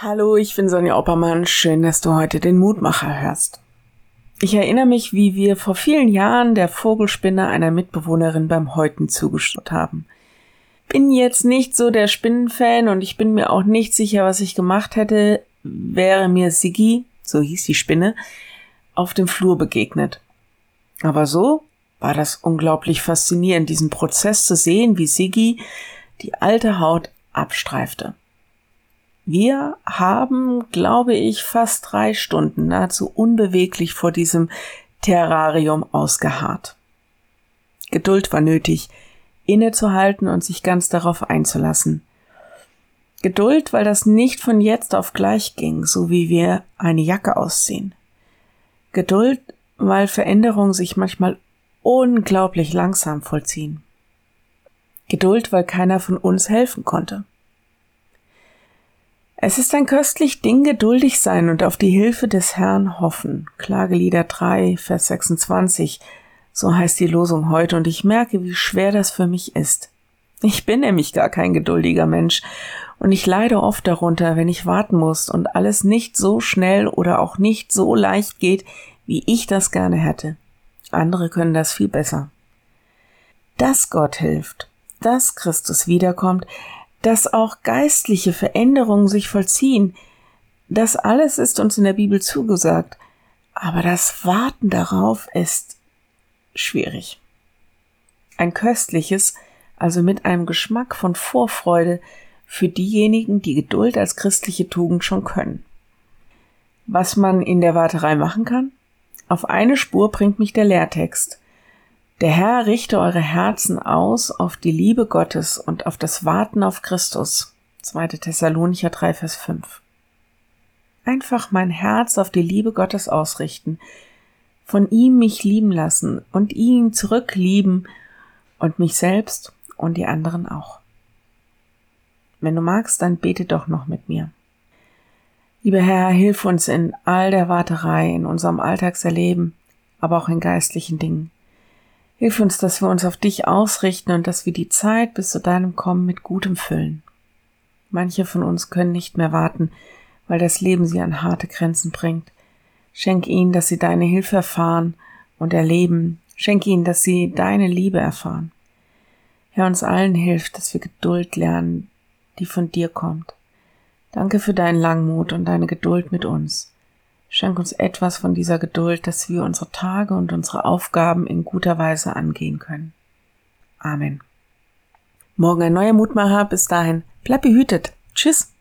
Hallo, ich bin Sonja Oppermann. Schön, dass du heute den Mutmacher hörst. Ich erinnere mich, wie wir vor vielen Jahren der Vogelspinne einer Mitbewohnerin beim Häuten zugeschaut haben. Bin jetzt nicht so der Spinnenfan und ich bin mir auch nicht sicher, was ich gemacht hätte, wäre mir Siggi, so hieß die Spinne, auf dem Flur begegnet. Aber so war das unglaublich faszinierend, diesen Prozess zu sehen, wie Siggi die alte Haut abstreifte. Wir haben, glaube ich, fast drei Stunden nahezu unbeweglich vor diesem Terrarium ausgeharrt. Geduld war nötig, innezuhalten und sich ganz darauf einzulassen. Geduld, weil das nicht von jetzt auf gleich ging, so wie wir eine Jacke ausziehen. Geduld, weil Veränderungen sich manchmal unglaublich langsam vollziehen. Geduld, weil keiner von uns helfen konnte. Es ist ein köstlich Ding, geduldig sein und auf die Hilfe des Herrn hoffen. Klagelieder 3, Vers 26. So heißt die Losung heute und ich merke, wie schwer das für mich ist. Ich bin nämlich gar kein geduldiger Mensch und ich leide oft darunter, wenn ich warten muss und alles nicht so schnell oder auch nicht so leicht geht, wie ich das gerne hätte. Andere können das viel besser. Dass Gott hilft, dass Christus wiederkommt, dass auch geistliche Veränderungen sich vollziehen. Das alles ist uns in der Bibel zugesagt. Aber das Warten darauf ist schwierig. Ein köstliches, also mit einem Geschmack von Vorfreude für diejenigen, die Geduld als christliche Tugend schon können. Was man in der Warterei machen kann? Auf eine Spur bringt mich der Lehrtext. Der Herr richte eure Herzen aus auf die Liebe Gottes und auf das Warten auf Christus. 2. Thessalonicher 3, Vers 5. Einfach mein Herz auf die Liebe Gottes ausrichten, von ihm mich lieben lassen und ihn zurücklieben und mich selbst und die anderen auch. Wenn du magst, dann bete doch noch mit mir. Lieber Herr, hilf uns in all der Warterei, in unserem Alltagserleben, aber auch in geistlichen Dingen. Hilf uns, dass wir uns auf dich ausrichten und dass wir die Zeit bis zu deinem Kommen mit Gutem füllen. Manche von uns können nicht mehr warten, weil das Leben sie an harte Grenzen bringt. Schenk ihnen, dass sie deine Hilfe erfahren und erleben. Schenk ihnen, dass sie deine Liebe erfahren. Herr, uns allen hilft, dass wir Geduld lernen, die von dir kommt. Danke für deinen Langmut und deine Geduld mit uns. Schenk uns etwas von dieser Geduld, dass wir unsere Tage und unsere Aufgaben in guter Weise angehen können. Amen. Morgen ein neuer Mutmacher. Bis dahin, bleib behütet. Tschüss.